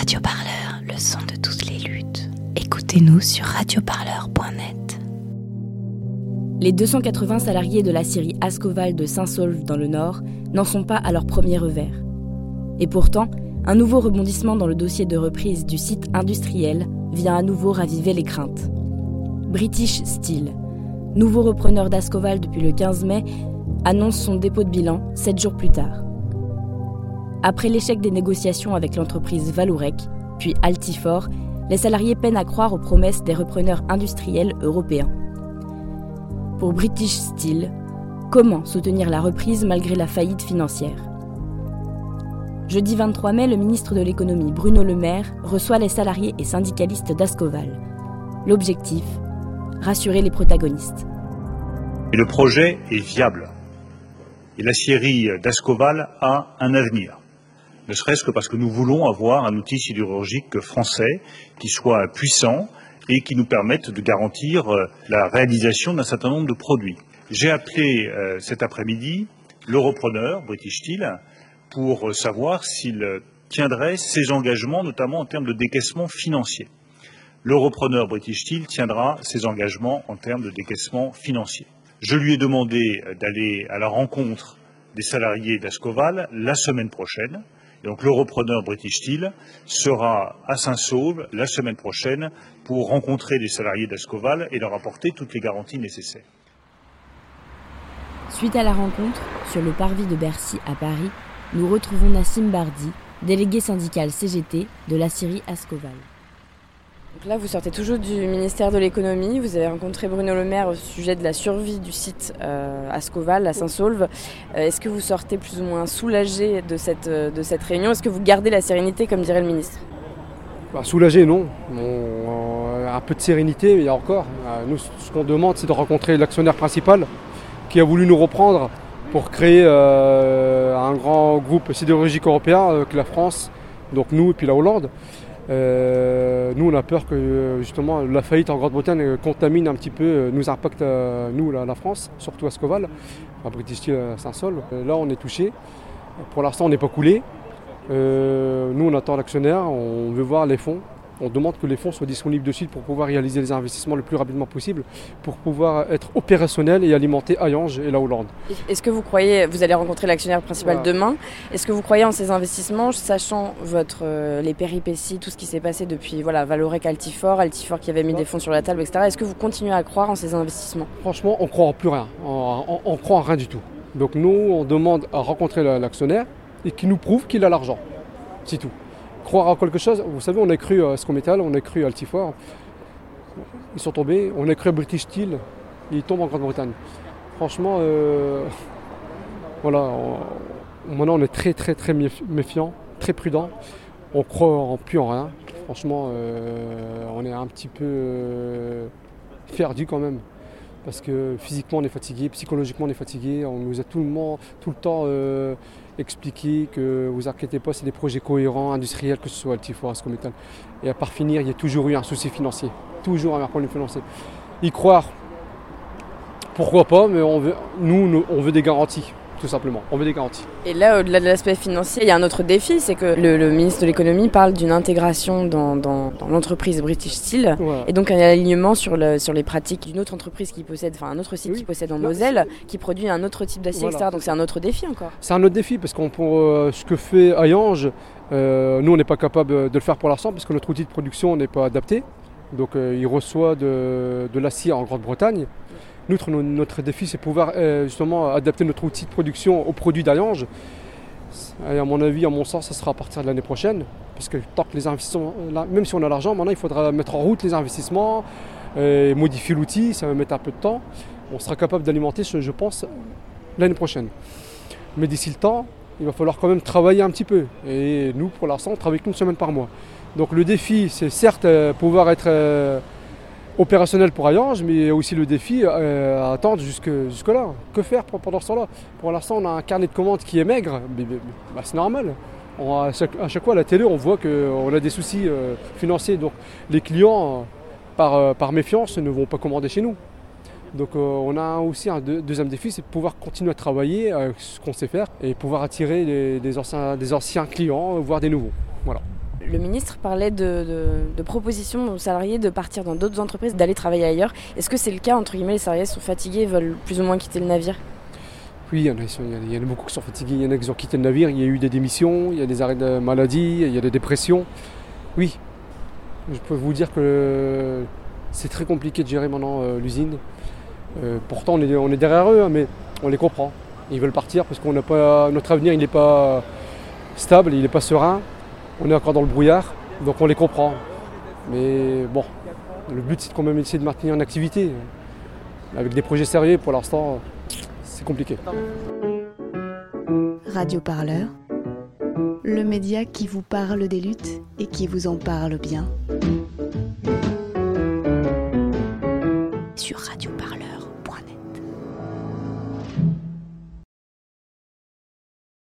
Radio Parleur, le son de toutes les luttes. Écoutez-nous sur radioparleur.net. Les 280 salariés de la scierie Ascoval de Saint-Saulve dans le Nord n'en sont pas à leur premier revers. Et pourtant, un nouveau rebondissement dans le dossier de reprise du site industriel vient à nouveau raviver les craintes. British Steel, nouveau repreneur d'Ascoval depuis le 15 mai, annonce son dépôt de bilan sept jours plus tard. Après l'échec des négociations avec l'entreprise Valourec, puis Altifor, les salariés peinent à croire aux promesses des repreneurs industriels européens. Pour British Steel, comment soutenir la reprise malgré la faillite financière? Jeudi 23 mai, le ministre de l'économie Bruno Le Maire reçoit les salariés et syndicalistes d'Ascoval. L'objectif Rassurer les protagonistes. Le projet est viable. Et la scierie d'Ascoval a un avenir. Ne serait-ce que parce que nous voulons avoir un outil sidérurgique français qui soit puissant et qui nous permette de garantir euh, la réalisation d'un certain nombre de produits. J'ai appelé euh, cet après-midi le repreneur, British Steel, pour savoir s'il tiendrait ses engagements, notamment en termes de décaissement financier. Le repreneur British Steel tiendra ses engagements en termes de décaissement financier. Je lui ai demandé d'aller à la rencontre des salariés d'Ascoval la semaine prochaine. Donc le repreneur British Steel sera à Saint-Sauve la semaine prochaine pour rencontrer les salariés d'Ascoval et leur apporter toutes les garanties nécessaires. Suite à la rencontre, sur le parvis de Bercy à Paris, nous retrouvons Nassim Bardi, délégué syndical CGT de la Syrie Ascoval. Donc là, vous sortez toujours du ministère de l'économie. Vous avez rencontré Bruno Le Maire au sujet de la survie du site euh, Ascoval, à Saint-Saulve. Euh, Est-ce que vous sortez plus ou moins soulagé de cette, euh, de cette réunion? Est-ce que vous gardez la sérénité, comme dirait le ministre? Bah, Soulagé, non. On, un peu de sérénité, il y a encore. Euh, nous, ce qu'on demande, c'est de rencontrer l'actionnaire principal qui a voulu nous reprendre pour créer euh, un grand groupe sidérurgique européen avec la France, donc nous et puis la Hollande. Euh, nous, on a peur que justement la faillite en Grande-Bretagne contamine un petit peu, euh, nous impacte euh, nous, la, la, France, surtout à Scoval, à British Steel à Saint-Sol. là, on est touché. Pour l'instant, on n'est pas coulé. nous, on attend l'actionnaire, on veut voir les fonds. On demande que les fonds soient disponibles de suite pour pouvoir réaliser les investissements le plus rapidement possible, pour pouvoir être opérationnel et alimenter Hayange et la Hollande. Est-ce que vous croyez, vous allez rencontrer l'actionnaire principal voilà. demain, est-ce que vous croyez en ces investissements, sachant votre, euh, les péripéties, tout ce qui s'est passé depuis voilà, Valorec Altifor, Altifor qui avait mis ouais. des fonds sur la table, etc. Est-ce que vous continuez à croire en ces investissements? Franchement, on ne croit en plus rien, on, ne croit en rien du tout. Donc nous, on demande à rencontrer l'actionnaire et qu'il nous prouve qu'il a l'argent. C'est tout croire en quelque chose. Vous savez, on a cru à Scometal, on a cru à Altifor. Ils sont tombés. On a cru à British Steel. Ils tombent en Grande-Bretagne. Franchement, euh, voilà. Maintenant, on est très, très, très méfiant, très prudent. On croit en plus en rien. Franchement, euh, on est un petit peu euh, quand même. Parce que physiquement, on est fatigué, psychologiquement, on est fatigué. On nous a tout le, temps euh, expliquer que vous inquiétez pas, c'est des projets cohérents, industriels, que ce soit Altifor, Ascométal. Et à part finir, il y a toujours eu un souci financier. Toujours un problème financier. Y croire, pourquoi pas, mais on veut, nous, on veut des garanties. Tout simplement, on veut des garanties. Et là, au-delà de l'aspect financier, il y a un autre défi, c'est que le, le, ministre de l'économie parle d'une intégration dans, dans, dans l'entreprise British Steel, ouais. et donc un alignement sur, le, sur les pratiques d'une autre entreprise qui possède, enfin un autre site oui. qui possède en Moselle, qui produit un autre type d'acier, voilà. etc. Donc c'est un autre défi encore. C'est un autre défi parce qu'on pour euh, ce que fait Hayange, euh, nous on n'est pas capable de le faire pour l'instant parce que notre outil de production n'est pas adapté. Donc euh, il reçoit de, de l'acier en Grande-Bretagne. Notre, notre défi, c'est pouvoir euh, justement adapter notre outil de production aux produits d'Alliange. Et à mon avis, à mon sens, ça sera à partir de l'année prochaine. Parce que tant que les investissements, là, même si on a l'argent, maintenant il faudra mettre en route les investissements, et modifier l'outil, ça va mettre un peu de temps. On sera capable d'alimenter, je pense, l'année prochaine. Mais d'ici le temps, il va falloir quand même travailler un petit peu. Et nous, pour l'instant, on travaille qu'une semaine par mois. Donc le défi, c'est certes euh, pouvoir être euh, opérationnel pour Hayange, mais aussi le défi euh, à attendre jusque, jusque là. Que faire pendant ce temps-là? Pour l'instant, on a un carnet de commandes qui est maigre, bah, c'est normal. À, chaque, fois à la télé, on voit qu'on a des soucis euh, financiers. Donc les clients, par, euh, par, méfiance, ne vont pas commander chez nous. Donc on a aussi un deux, deuxième défi, c'est de pouvoir continuer à travailler ce qu'on sait faire et pouvoir attirer des, des, anciens, des anciens clients, voire des nouveaux. Voilà Le ministre parlait de, propositions aux salariés de partir dans d'autres entreprises, d'aller travailler ailleurs. Est-ce que c'est le cas Entre guillemets, les salariés sont fatigués, veulent plus ou moins quitter le navire? Oui, il y, en a, beaucoup qui sont fatigués, il y en a qui ont quitté le navire, il y a eu des démissions, il y a des arrêts de maladie, il y a des dépressions. Oui, je peux vous dire que c'est très compliqué de gérer maintenant euh, l'usine. Euh, pourtant, on est, derrière eux, hein, mais on les comprend. Ils veulent partir parce pas notre avenir, n'est pas stable, il n'est pas serein. On est encore dans le brouillard, donc on les comprend. Mais bon, le but c'est quand même essayer de maintenir une activité. Avec des projets sérieux, pour l'instant, c'est compliqué. Radio Parleur, le média qui vous parle des luttes et qui vous en parle bien. Sur Radio